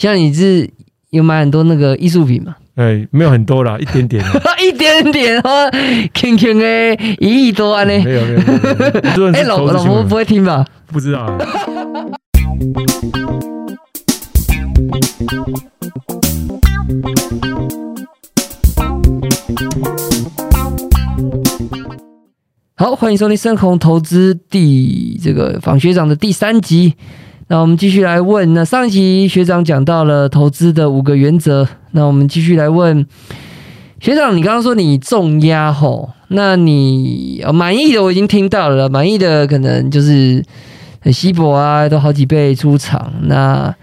像你是有买很多那个艺术品嘛？哎，没有很多啦，一点点，一点点哦，轻轻的一亿多安呢。没有没有没有。哎，老老婆不会听吧？不知道。好，欢迎收听深红投资第这个访学长的第三集。那我们继续来问，那上一集学长讲到了投资的五个原则，那我们继续来问学长，你刚刚说你重压吼，那你满意的我已经听到了，满意的可能就是很稀薄啊，都好几倍出场。那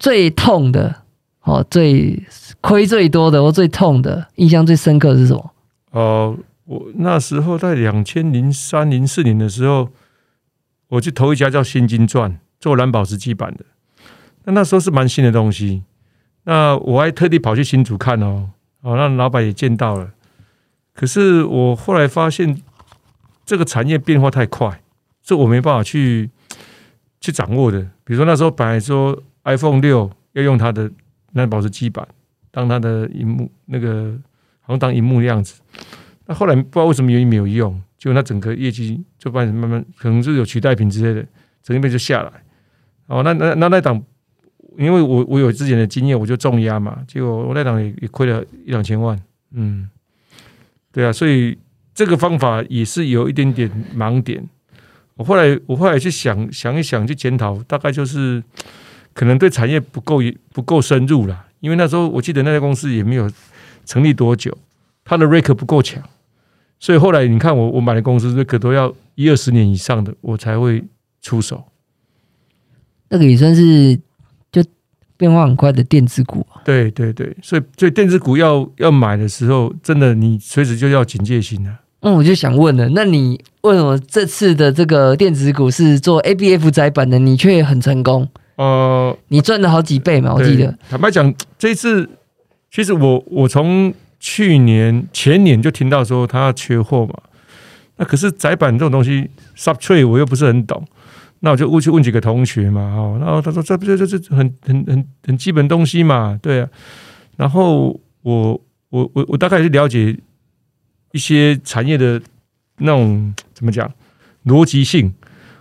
最痛的哦，最亏最多的或最痛的，印象最深刻是什么？哦，我那时候在两千零三零四年的时候，我去投一家叫新金钻。做蓝宝石基板的，那那时候是蛮新的东西。那我还特地跑去新竹看哦，哦，那老板也见到了。可是我后来发现，这个产业变化太快，这我没办法去去掌握的。比如说那时候本来说 iPhone 六要用它的蓝宝石基板当它的荧幕，那个好像当荧幕的样子。那后来不知道为什么原因没有用，就那整个业绩就慢慢可能是有取代品之类的，整一边就下来。哦，那那那那档，因为我我有之前的经验，我就重压嘛，结果我那档也也亏了一两千万，嗯，对啊，所以这个方法也是有一点点盲点。我后来我后来去想想一想，去检讨，大概就是可能对产业不够不够深入了，因为那时候我记得那家公司也没有成立多久，它的 rate 不够强，所以后来你看我我买的公司 rate 都要一二十年以上的，我才会出手。那个也算是就变化很快的电子股啊。对对对，所以所以电子股要要买的时候，真的你随时就要警戒心啊。嗯，我就想问了，那你为什么这次的这个电子股是做 ABF 窄板的，你却很成功？呃，你赚了好几倍嘛，我记得。坦白讲，这次其实我我从去年前年就听到说它缺货嘛，那可是窄板这种东西，subtrade 我又不是很懂。那我就过去问几个同学嘛，哈，然后他说这不就这这很很很很基本东西嘛，对啊。然后我我我我大概是了解一些产业的那种怎么讲逻辑性。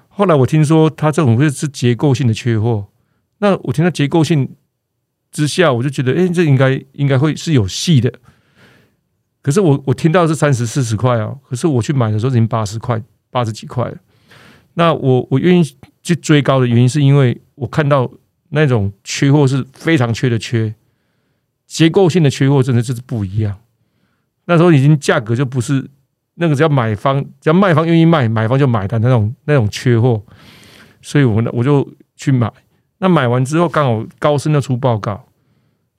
后来我听说他这种会是结构性的缺货，那我听到结构性之下，我就觉得哎，这应该应该会是有戏的。可是我我听到是三十四十块哦，可是我去买的时候已经八十块八十几块了。那我我愿意去追高的原因，是因为我看到那种缺货是非常缺的缺，结构性的缺货真的就是不一样。那时候已经价格就不是那个只要买方只要卖方愿意卖，买方就买单那种那种缺货，所以我我就去买。那买完之后刚好高盛要出报告，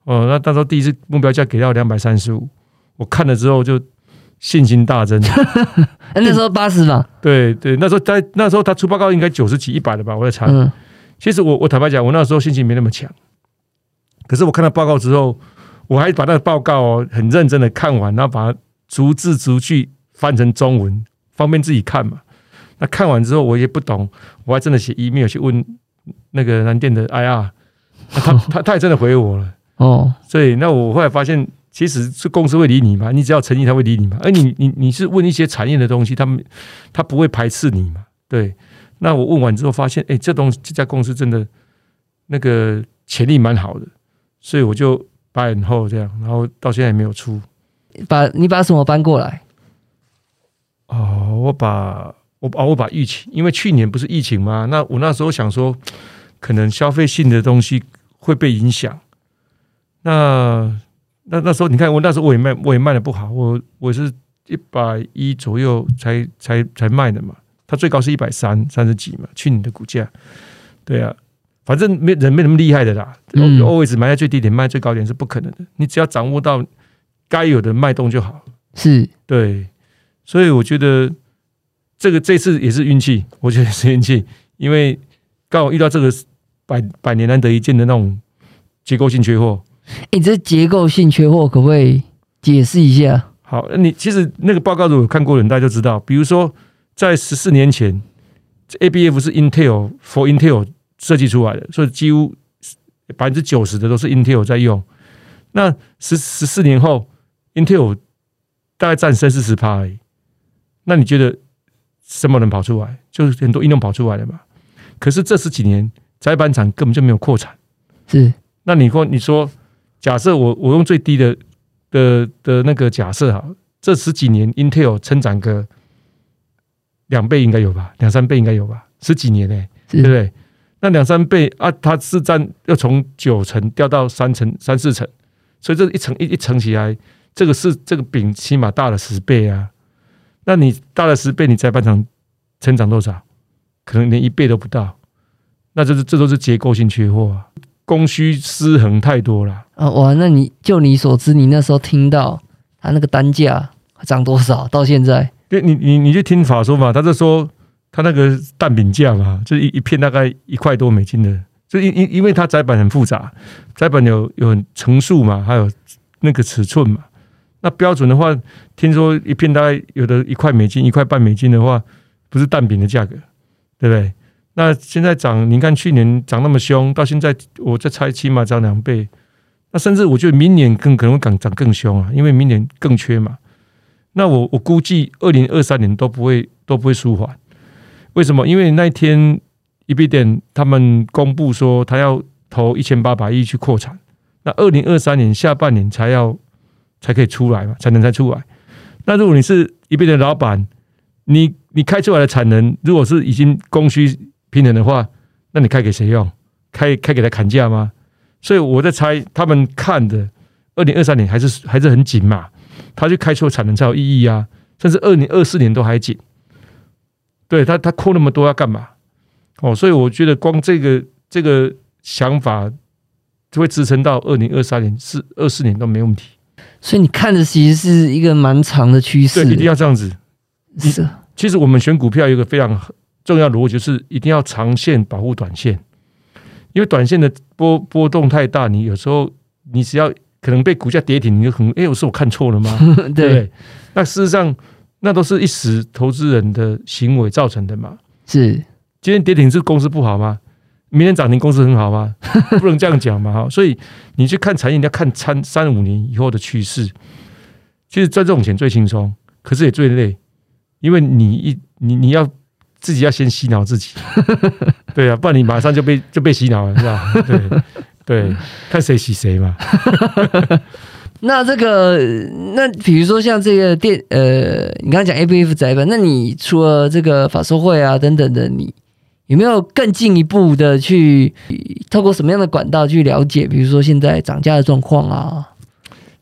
哦，那那时候第一次目标价给到两百三十五，我看了之后就。信心大增，那时候八十嘛，对对，那时候他那时候他出报告应该九十几、一百的吧，我在查。其实我我坦白讲，我那时候信心情没那么强。可是我看到报告之后，我还把那个报告哦很认真的看完，然后把它逐字逐句翻成中文，方便自己看嘛。那看完之后我也不懂，我还真的写 email 去问那个南电的 IR，他他他也真的回我了。哦，所以那我后来发现。其实是公司会理你嘛？你只要诚意，他会理你嘛？而你你你是问一些产业的东西，他们他不会排斥你嘛？对。那我问完之后发现，哎，这东这家公司真的那个潜力蛮好的，所以我就搬后这样，然后到现在也没有出。把你把什么搬过来？哦，我把我哦我把疫情，因为去年不是疫情吗？那我那时候想说，可能消费性的东西会被影响。那那那时候你看我那时候我也卖我也卖的不好，我我是一百一左右才才才卖的嘛，它最高是一百三三十几嘛，去年的股价，对啊，反正没人没那么厉害的啦，always 买在最低点卖最高点是不可能的，你只要掌握到该有的脉动就好，是。对，所以我觉得这个这次也是运气，我觉得是运气，因为刚好遇到这个百百年难得一见的那种结构性缺货。哎，这结构性缺货可不可以解释一下？好，你其实那个报告如果看过的人，大家就知道。比如说，在十四年前，ABF 是 Intel for Intel 设计出来的，所以几乎百分之九十的都是 Intel 在用。那十十四年后，Intel 大概占三四十趴而已。那你觉得什么能跑出来？就是很多应用跑出来了嘛。可是这十几年窄板厂根本就没有扩产。是，那你说，你说，假设我我用最低的的的那个假设哈，这十几年 Intel 成长个两倍应该有吧，两三倍应该有吧，十几年呢、对不对？那两三倍啊，它是占要从九成掉到三成、三四成，所以这一层一一层起来，这个是这个饼起码大了十倍啊。那你大了十倍，你再半场成长多少？可能连一倍都不到。那就是这都是结构性缺货啊，供需失衡太多了。啊，哇，那你就你所知，你那时候听到它那个单价涨多少？到现在，对，你你你就听法说嘛，他就说他那个蛋饼价嘛，就一一片大概一块多美金的，就因因因为它窄板很复杂，窄板有有层数嘛，还有那个尺寸嘛。那标准的话，听说一片大概有的一块美金、一块半美金的话，不是蛋饼的价格，对不对？那现在涨，你看去年涨那么凶，到现在我在猜起码涨两倍。那甚至我觉得明年更可能会涨涨更凶啊，因为明年更缺嘛。那我我估计二零二三年都不会都不会舒缓。为什么？因为那一天一笔点他们公布说他要投一千八百亿去扩产，那二零二三年下半年才要才可以出来嘛，产能才出来。那如果你是一笔的老板，你你开出来的产能如果是已经供需平衡的话，那你开给谁用？开开给他砍价吗？所以我在猜，他们看的二零二三年还是还是很紧嘛，他去开出产能才有意义啊，甚至二零二四年都还紧。对他，他扩那么多要干嘛？哦，所以我觉得光这个这个想法就会支撑到二零二三年、四二四年都没问题。所以你看的其实是一个蛮长的趋势对，，一定要这样子。是其实我们选股票有一个非常重要逻辑，是一定要长线保护短线，因为短线的波波动太大，你有时候你只要可能被股价跌停，你就可能哎，我是我看错了吗？对？那事实上，那都是一时投资人的行为造成的嘛。是今天跌停是公司不好吗？明天涨停公司很好吗？不能这样讲嘛哈。所以你去看产业，你要看三三五年以后的趋势。其实赚这种钱最轻松，可是也最累，因为你一你你要自己要先洗脑自己，对啊，不然你马上就被就被洗脑了，是吧？对对，看谁洗谁嘛。那这个，那比如说像这个电，呃，你刚刚讲 A B F 窄板，那你除了这个法说会啊等等的，你有没有更进一步的去透过什么样的管道去了解，比如说现在涨价的状况啊？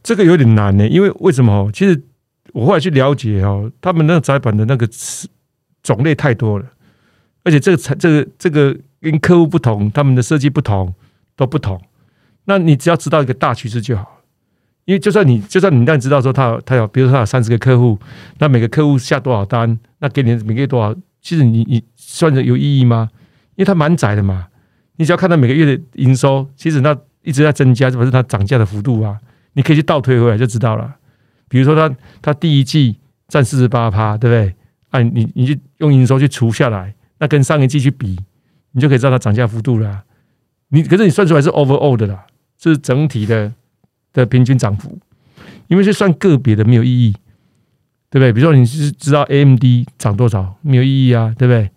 这个有点难呢，因为为什么哦？其实我后来去了解哦，他们那个窄板的那个词种类太多了，而且这个产这个这个跟客户不同，他们的设计不同都不同。那你只要知道一个大趋势就好，因为就算你就算你让知道说他有他有，比如说他有三十个客户，那每个客户下多少单，那给你每个月多少，其实你你算着有意义吗？因为它蛮窄的嘛，你只要看到每个月的营收，其实那一直在增加，这不是它涨价的幅度啊。你可以去倒推回来就知道了。比如说他他第一季占四十八趴，对不对？啊，你你就用营收去除下来，那跟上一季去比，你就可以知道它涨价幅度了。你可是你算出来是 overall 的啦，是整体的的平均涨幅，因为是算个别的没有意义，对不对？比如说你是知道 AMD 涨多少，没有意义啊，对不对？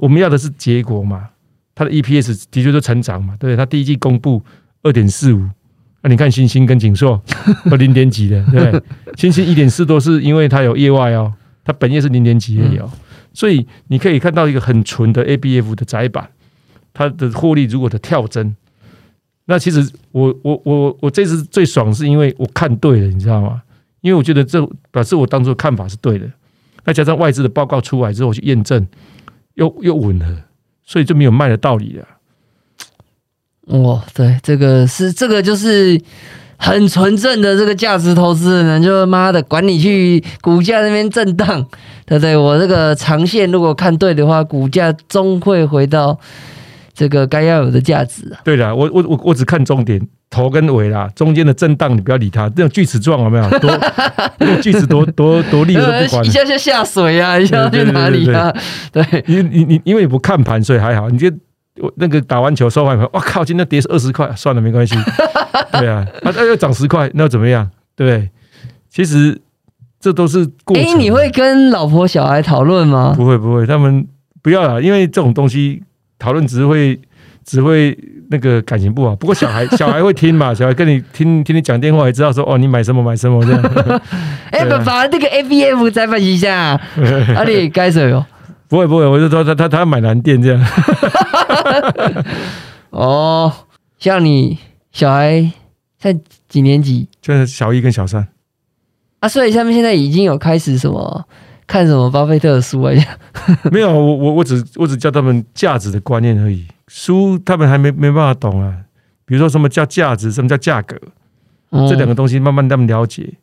我们要的是结果嘛，它的 EPS 的确都成长嘛，对不对？它第一季公布二点四五。那、你看星星跟景硕都零点几的，对不对？星星一点四多是因为它有业外哦，它本业是零点几也有，所以你可以看到一个很纯的 ABF 的窄板，它的获利如果的跳增，那其实我我我我这次最爽是因为我看对了，你知道吗？因为我觉得这表示我当初的看法是对的，再加上外资的报告出来之后我去验证，又又吻合，所以就没有卖的道理了。哇，对，这个是这个就是很纯正的这个价值投资人，就妈的管你去股价那边震荡，对不对？我这个长线如果看对的话，股价终会回到这个该要有的价值啊。对的，我我我我只看重点头跟尾啦，中间的震荡你不要理它，这种锯齿状有没有？多 那锯齿多多多利我都不管一。下就下水啊，一下去哪里啊？对，因为你你因为你不看盘，所以还好。你就我那个打完球收完盘，我靠，今天跌二十块，算了，没关系。对啊，啊，那要涨十块，那又怎么样？对不对？其实这都是过程。哎，你会跟老婆小孩讨论吗？不会不会，他们不要了，因为这种东西讨论只会只会那个感情不好。不过小孩 小孩会听嘛，小孩跟你听听你讲电话，也知道说哦，你买什么买什么这样。哎，把把那个 A B F 再翻一下，阿里该什么？不会不会，我就说他他他要买蓝电这样。哦，像你小孩在几年级？就是小一跟小三。啊，所以他们现在已经有开始什么看什么巴菲特的书啊？没有，我我我只我只教他们价值的观念而已，书他们还没没办法懂啊。比如说什么叫价值，什么叫价格，这两个东西慢慢他们了解。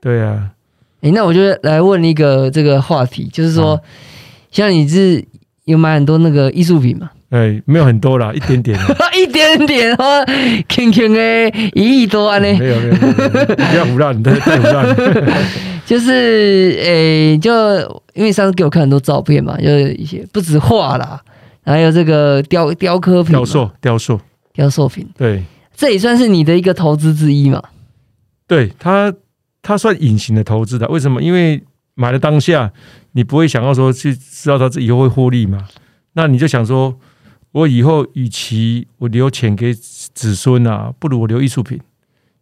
对啊，哎，那我就来问一个这个话题，就是说，像你是有买很多那个艺术品嘛？哎，没有很多啦，一点点，一点点哦，轻轻的一亿多呢。没有没有，不要胡乱，太胡乱。就是诶，就因为上次给我看很多照片嘛，就是一些不止画啦，还有这个雕雕刻品、雕塑、雕塑、雕塑品。对，这也算是你的一个投资之一嘛？对，它它算隐形的投资的。为什么？因为买了当下，你不会想要说去知道它以后会获利嘛？那你就想说。我以后与其我留钱给子孙啊，不如我留艺术品，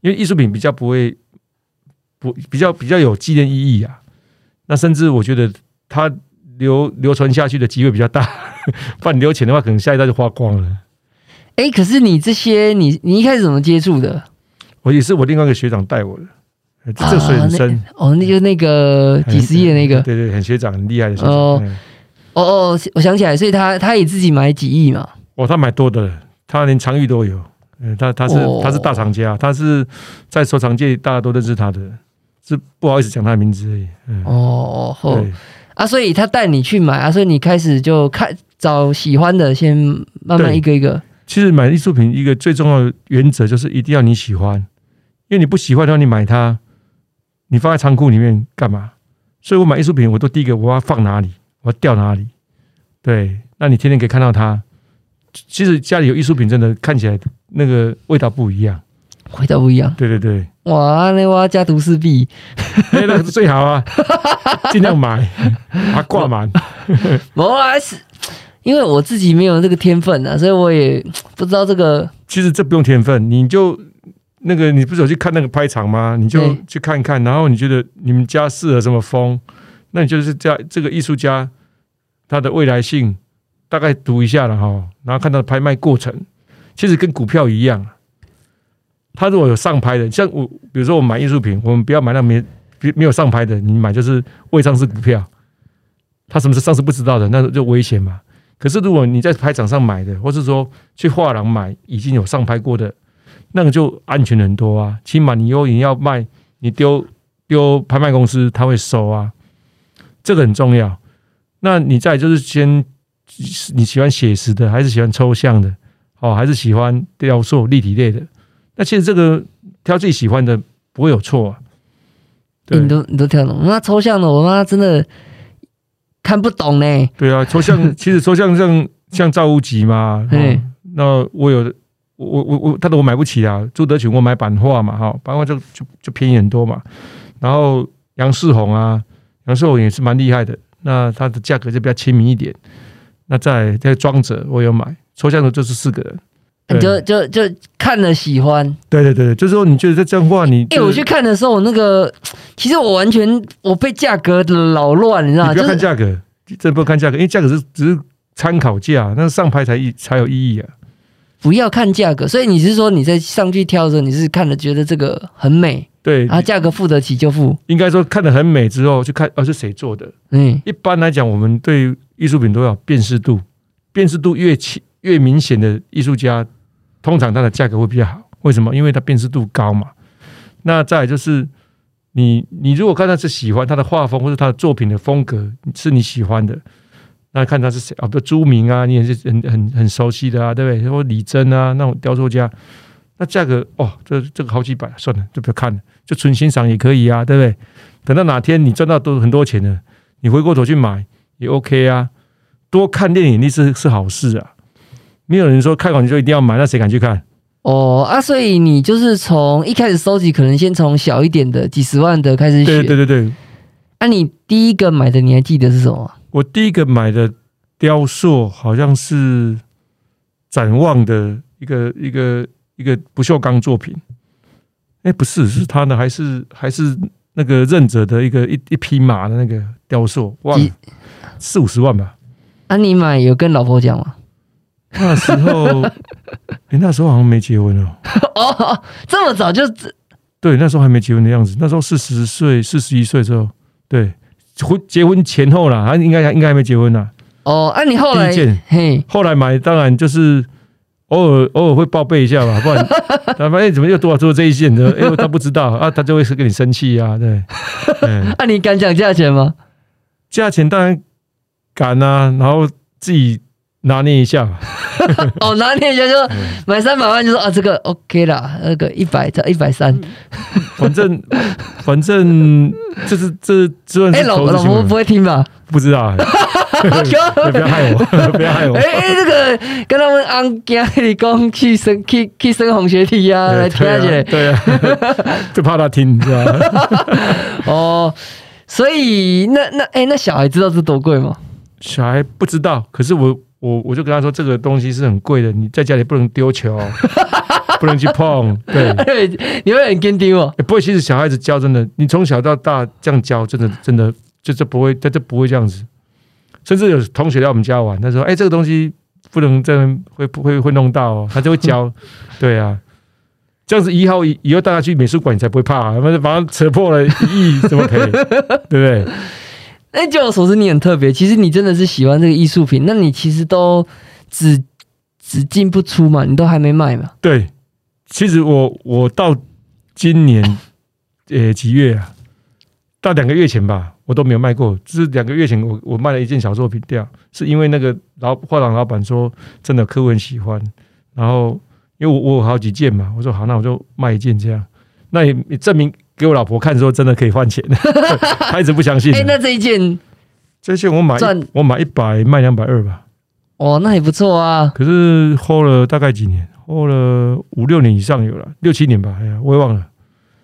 因为艺术品比较不会不比较比较有纪念意义啊。那甚至我觉得它流流传下去的机会比较大，不然你留钱的话，可能下一代就花光了。哎，可是你这些你你一开始怎么接触的？我也是我另外一个学长带我的，这水很深哦。那就那个几十亿的那个，对对，很学长很厉害的学长。哦哦，我想起来，所以他他也自己买几亿嘛？哦，他买多的，他连长玉都有。嗯，他他是他是大藏家，他是在收藏界大家都认识他的，是不好意思讲他的名字而已。哦，对啊，所以他带你去买啊，所以你开始就看找喜欢的，先慢慢一个一个。其实买艺术品一个最重要的原则就是一定要你喜欢，因为你不喜欢的话，你买它，你放在仓库里面干嘛？所以我买艺术品，我都第一个我要放哪里？我要掉哪里？对，那你天天可以看到它。其实家里有艺术品，真的看起来那个味道不一样，味道不一样。对对对，哇，那我要加毒士币，那个是最好啊，尽量买，把它挂满。我还是因为我自己没有这个天分啊，所以我也不知道这个。其实这不用天分，你就那个，你不是有去看那个拍场吗？你就去看看，然后你觉得你们家适合什么风？那你就是这这个艺术家他的未来性大概读一下了哈，然后看到拍卖过程，其实跟股票一样，他如果有上拍的，像我比如说我买艺术品，我们不要买那没没有上拍的，你买就是未上市股票，他什么时候上市不知道的，那就危险嘛。可是如果你在拍场上买的，或是说去画廊买已经有上拍过的，那个就安全很多啊。起码你有银要卖，你丢丢拍卖公司他会收啊。这个很重要。那你再就是先你喜欢写实的，还是喜欢抽象的？哦，还是喜欢雕塑立体类的？那其实这个挑自己喜欢的不会有错啊。你都你都挑懂？那抽象的，我妈真的看不懂呢。对啊，抽象 其实抽象像像赵无极嘛。嗯。那我有我我我，他的我买不起啊。朱德群我买版画嘛，哈，版画就就就便宜很多嘛。然后杨世宏啊。杨世宏也是蛮厉害的，那他的价格就比较亲民一点。那在在庄者我有买，抽象的就是四个人，你就就就看了喜欢。对对对，就是说你觉得这张画，你哎，我去看的时候，我那个其实我完全我被价格扰乱，你知道吗？不要看价格，真不要看价格，因为价格是只是参考价，那上拍才意才有意义啊。不要看价格，所以你是说你在上去挑的时候，你是看了觉得这个很美。对，啊，价格付得起就付。应该说看得很美之后，去看，哦，是谁做的？嗯，一般来讲，我们对艺术品都要辨识度，辨识度越清越明显的艺术家，通常它的价格会比较好。为什么？因为它辨识度高嘛。那再就是你，你如果看到是喜欢他的画风或者他的作品的风格是你喜欢的，那看他是谁啊？比如朱明啊，你也是很很很熟悉的啊，对不对？或李真啊，那种雕塑家。那价格哦，这这个好几百，算了，就不要看了，就纯欣赏也可以啊，对不对？等到哪天你赚到都很多钱了，你回过头去买也 OK 啊。多看电影那是是好事啊。没有人说看完就一定要买，那谁敢去看？哦啊，所以你就是从一开始收集，可能先从小一点的几十万的开始对选。对对对，啊，你第一个买的你还记得是什么吗？我第一个买的雕塑好像是展望的一个一个一个不锈钢作品，哎，不是，是他的，还是还是那个任者的一个一一匹马的那个雕塑，忘了四五十万吧。啊，你买有跟老婆讲吗？那时候，哎，那时候好像没结婚哦。哦，这么早就对，那时候还没结婚的样子。那时候四十岁、四十一岁的时候，对，婚结婚前后啦，还应该应该还没结婚啦。哦，啊，你后来第一件。嘿，后来买，当然就是偶尔偶尔会报备一下吧，不然 他发现怎么又多少做这一件？的，因为他不知道啊，他就会是跟你生气啊，对，那，啊，你敢讲价钱吗？价钱当然敢啊，然后自己拿捏一下嘛，哦，拿捏一下就嗯买三百万就说啊，这个 OK 啦，那个一百一百三，反正反正这是这这算哎，是老老婆不会听吧？不知道、欸，不要害我，不要害我哎。哎，这个跟他们安家里讲去升去去升红学体啊，来听下去对啊，对啊 就怕他听，你知道吗？哦。所以那那哎，那小孩知道这多贵吗？小孩不知道，可是我我我就跟他说，这个东西是很贵的，你在家里不能丢球，不能去碰。对，你会很坚定哦。欸不会，其实小孩子教真的，你从小到大这样教，真的真的就是不会，他就不会这样子。甚至有同学来我们家玩，他说：“哎、这个东西不能这样，会不会会弄到哦？”他就会教。对啊，这样子以后以后大家去美术馆，你才不会怕、啊，他们把它扯破了一亿，怎么可以？对不对？哎，据我所知，你很特别。其实你真的是喜欢这个艺术品，那你其实都只只进不出嘛，你都还没卖嘛。对，其实我我到今年 呃几月啊？到两个月前吧，我都没有卖过。就是两个月前我，我卖了一件小作品掉，是因为那个老画廊老板说，真的客户很喜欢。然后因为我我有好几件嘛，我说好，那我就卖一件这样。那也也证明给我老婆看，说真的可以换钱。她一直不相信啊。哎，那这一件这件我买赚我买一百卖两百二吧，哦，那也不错啊。可是 hold 了大概几年，hold 了五六年以上有了，六七年吧，哎呀，我也忘了。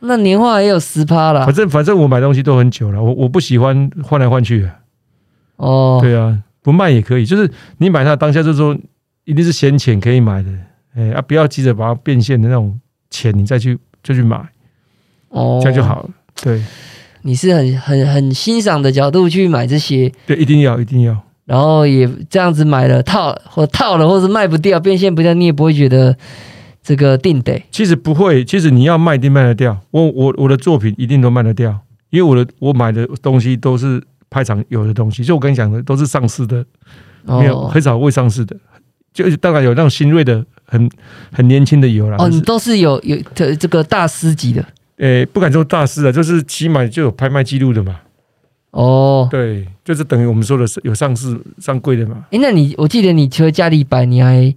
那年化也有十趴了反。正反正我买东西都很久了，我我不喜欢换来换去的。哦，对啊，不卖也可以，就是你买它当下就是说一定是闲钱可以买的，哎啊，不要急着把它变现的那种钱，你再去就去买，哦，这样就。好了。对你是很很很欣赏的角度去买这些，对，一定要一定要。然后也这样子买了套或套了，或是卖不掉、变现不掉，你也不会觉得这个定得其实不会，其实你要卖一定卖得掉。我我我的作品一定都卖得掉，因为我的我买的东西都是拍场有的东西，就我跟你讲的都是上市的，没有哦很少未上市的。就当然有那种新锐的、很很年轻的有啦。哦，你都是有有这这个大师级的诶、不敢说大师啊，就是起码就有拍卖记录的嘛。哦。对，就是等于我们说的是有上市上柜的嘛。哎，那你我记得你除了家里摆，你还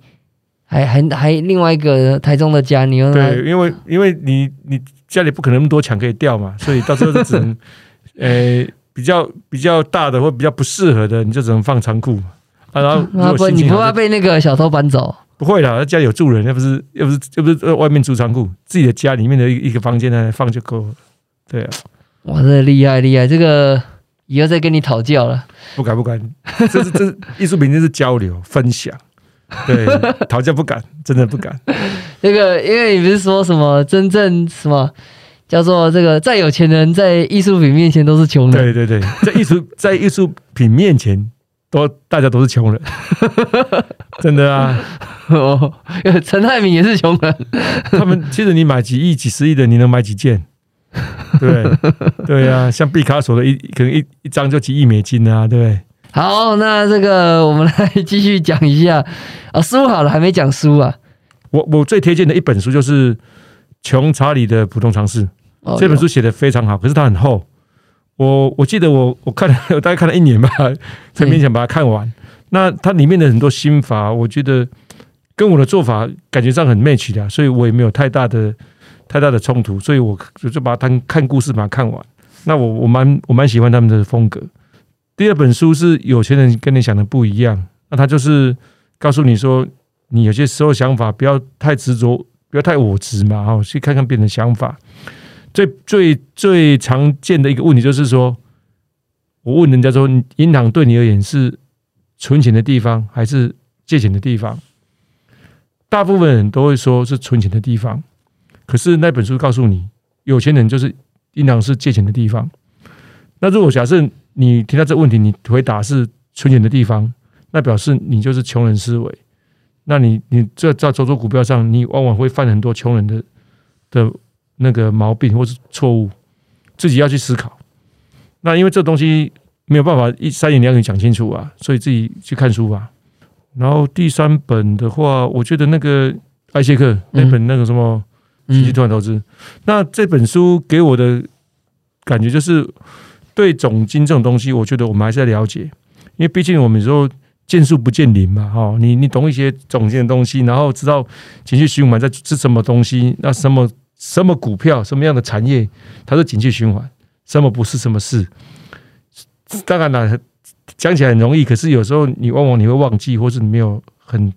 还还还另外一个台中的家，你用它对，因为因为你你家里不可能那么多墙可以调嘛，所以到时候就只能，诶、比较比较大的或比较不适合的，你就只能放仓库嘛。啊，然后 如啊不，你不怕被那个小偷搬走？不会啦，家里有住人，又不是又不是又不是在外面租仓库，自己的家里面的一一个房间呢放就够了。对啊，哇，这厉害厉害，这个以后再跟你讨教了。不敢不敢，这是这是艺术品，就是交流分享。对，讨教不敢，真的不敢。这个，因为你不是说什么真正什么叫做这个再有钱人在艺术品面前都是穷人？对对对，在艺术在艺术品面前，都大家都是穷人，真的啊。哦，陈泰明也是穷人。他们其实你买几亿、几十亿的，你能买几件？对对啊，像毕卡索的一可能一一张就几亿美金啊，对不对？好，那这个我们来继续讲一下啊，书好了，还没讲书啊。我我最推荐的一本书就是穷查理的普通常识，哦这本书写的非常好，可是它很厚。我我记得我我看了，我大概看了一年吧，才勉强把它看完。那它里面的很多心法，我觉得跟我的做法感觉上很 match 的，所以我也没有太大的太大的冲突，所以我我就把它当看故事把它看完。那我我蛮我蛮喜欢他们的风格。第二本书是有钱人跟你想的不一样，那他就是告诉你说，你有些时候想法不要太执着，不要太我执嘛，哈，去看看别人的想法。最最最常见的一个问题就是说，我问人家说，银行对你而言是存钱的地方还是借钱的地方？大部分人都会说是存钱的地方，可是那本书告诉你，有钱人就是银行是借钱的地方。那如果假设你听到这个问题，你回答是存钱的地方，那表示你就是穷人思维。那你你这在投资股票上，你往往会犯很多穷人的的那个毛病或是错误，自己要去思考。那因为这东西没有办法一三言两语讲清楚啊，所以自己去看书吧。然后第三本的话，我觉得那个艾谢克那本那个什么经济突然投资，那这本书给我的感觉就是对总金这种东西，我觉得我们还是在了解，因为毕竟我们说。见树不见林嘛，哈，你你懂一些总金的东西，然后知道情绪循环在是什么东西，那什么什么股票，什么样的产业，它是景气循环，什么不是什么事。当然了，讲起来很容易，可是有时候你往往你会忘记，或是你没有很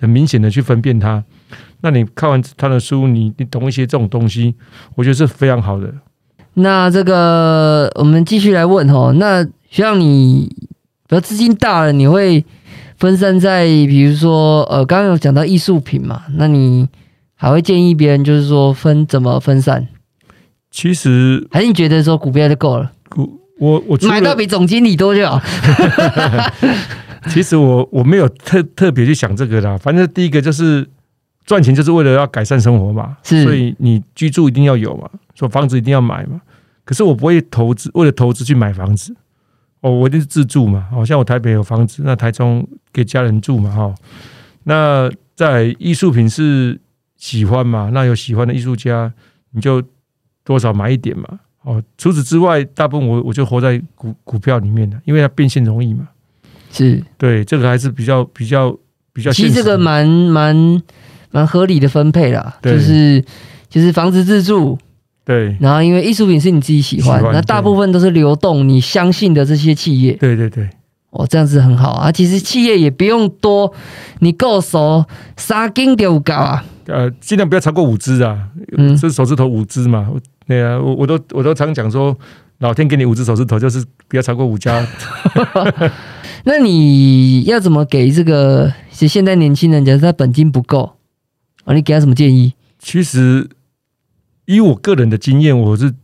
很明显的去分辨它。那你看完他的书，你你懂一些这种东西，我觉得是非常好的。那这个我们继续来问哦，那像你。比如资金大了，你会分散在，比如说，呃，刚刚有讲到艺术品嘛，那你还会建议别人，就是说分怎么分散？其实还是你觉得说股票就够了？股我我买到比总经理多就好。其实我我没有特特别去想这个啦，反正第一个就是赚钱就是为了要改善生活嘛，所以你居住一定要有嘛，说房子一定要买嘛。可是我不会投资，为了投资去买房子。哦，我一定是自住嘛，好像我台北有房子，那台中给家人住嘛，哈。那在艺术品是喜欢嘛，那有喜欢的艺术家，你就多少买一点嘛。哦，除此之外，大部分我我就活在股股票里面的，因为它变现容易嘛。是，对，这个还是比较比较比较。其实这个蛮蛮蛮合理的分配啦，就是就是房子自住。对，然后因为艺术品是你自己喜欢，那大部分都是流动，你相信的这些企业。对对对，哦，这样子很好啊。其实企业也不用多，你够熟，三斤就够啊。呃，尽量不要超过五只啊，嗯，是手指头五只嘛。对啊，我我都我都常讲说，老天给你五只手指头，就是不要超过五家。那你要怎么给这个现在年轻人，假设他本金不够啊，你给他什么建议？其实。以我个人的经验，我是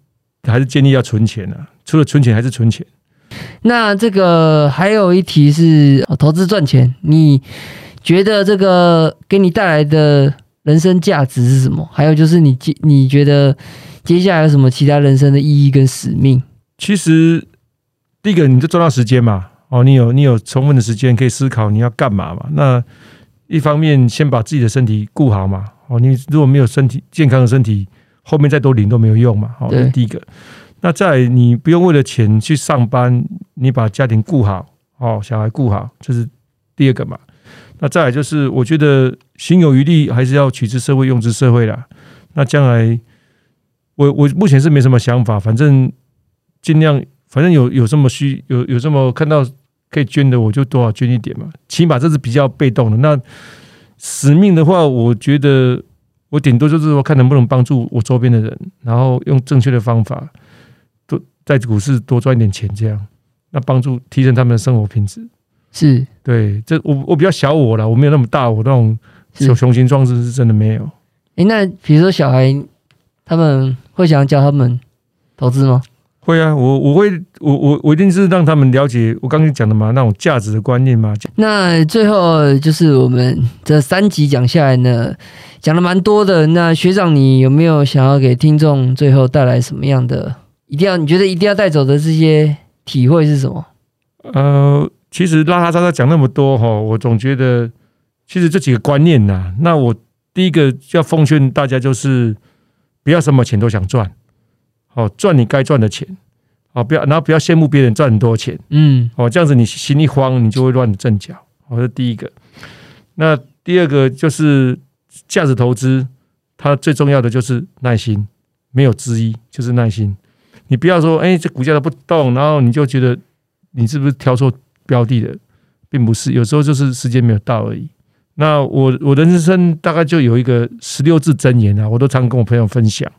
还是建议要存钱啊。除了存钱，还是存钱。那这个还有一题是投资赚钱，你觉得这个给你带来的人生价值是什么？还有就是你接你觉得接下来有什么其他人生的意义跟使命？其实第一个，你就赚到时间嘛。哦，你有你有充分的时间可以思考你要干嘛嘛。那一方面先把自己的身体顾好嘛。哦，你如果没有身体健康的身体。后面再多领都没有用嘛，好，第一个。那再你不用为了钱去上班，你把家庭顾好，哦，小孩顾好，这是第二个嘛。那再来就是，我觉得心有余力还是要取之社会，用之社会啦。那将来，我我目前是没什么想法，反正尽量，反正有有这么需有有这么看到可以捐的，我就多少捐一点嘛。起码这是比较被动的。那使命的话，我觉得。我顶多就是说，看能不能帮助我周边的人，然后用正确的方法，多在股市多赚一点钱，这样，那帮助提升他们的生活品质。是对，这我我比较小我了，我没有那么大，我那种雄雄心壮志是真的没有。哎，那比如说小孩，他们会想教他们投资吗？会啊，我我会我我我一定是让他们了解我刚才讲的嘛，那种价值的观念嘛。那最后就是我们这三集讲下来呢，讲了蛮多的。那学长，你有没有想要给听众最后带来什么样的？一定要你觉得一定要带走的这些体会是什么？呃，其实拉拉杂杂讲那么多哈，我总觉得其实这几个观念呐，那我第一个要奉劝大家就是不要什么钱都想赚。哦，赚你该赚的钱，哦，不要，然后不要羡慕别人赚很多钱，嗯，哦，这样子你心一慌，你就会乱阵脚。哦，这第一个，那第二个就是价值投资，它最重要的就是耐心，没有之一就是耐心。你不要说，哎，这股价都不动，然后你就觉得你是不是挑错标的了，并不是，有时候就是时间没有到而已。那我我人生大概就有一个十六字真言啊，我都常跟我朋友分享。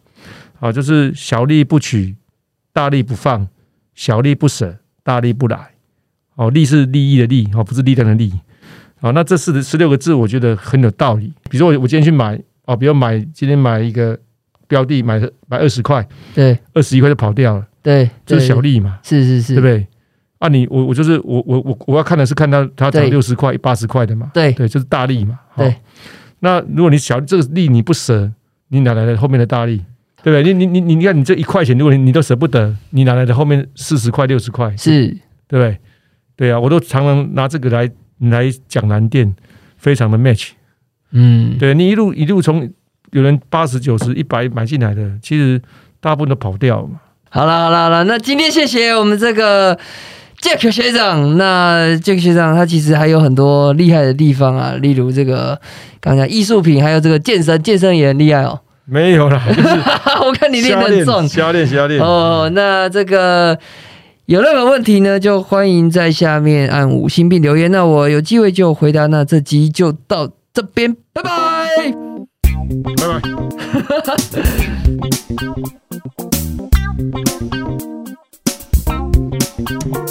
啊，就是小利不取，大利不放；小利不舍，大利不来。哦，利是利益的利，哦，不是力量的力。好，那这四十六个字，我觉得很有道理。比如说，我我今天去买，哦，比如买今天买一个标的，买买二十块，对，二十一块就跑掉了，对，这是小利嘛？是是是，对不对？啊，你我我就是我我我我要看的是看到它涨六十块、八十块的嘛？对对，就是大利嘛。对，那如果你小这个利你不舍，你哪来的后面的大利？对不对？你你你你看，你这一块钱，如果你你都舍不得，你哪来的后面四十块、六十块？是，对不对？对啊，我都常常拿这个来来讲蓝电，非常的 match。嗯，对你一路一路从有人八十九十一百买进来的，其实大部分都跑掉嘛。好了好了好了，那今天谢谢我们这个 Jack 学长，那 Jack 学长，他其实还有很多厉害的地方啊，例如这个刚刚艺术品，还有这个健身，健身也很厉害哦。没有啦，我看你练的很重，练瞎练哦。那这个有任何问题呢？就欢迎在下面按五星并留言。那我有机会就回答。那这集就到这边，拜拜拜拜。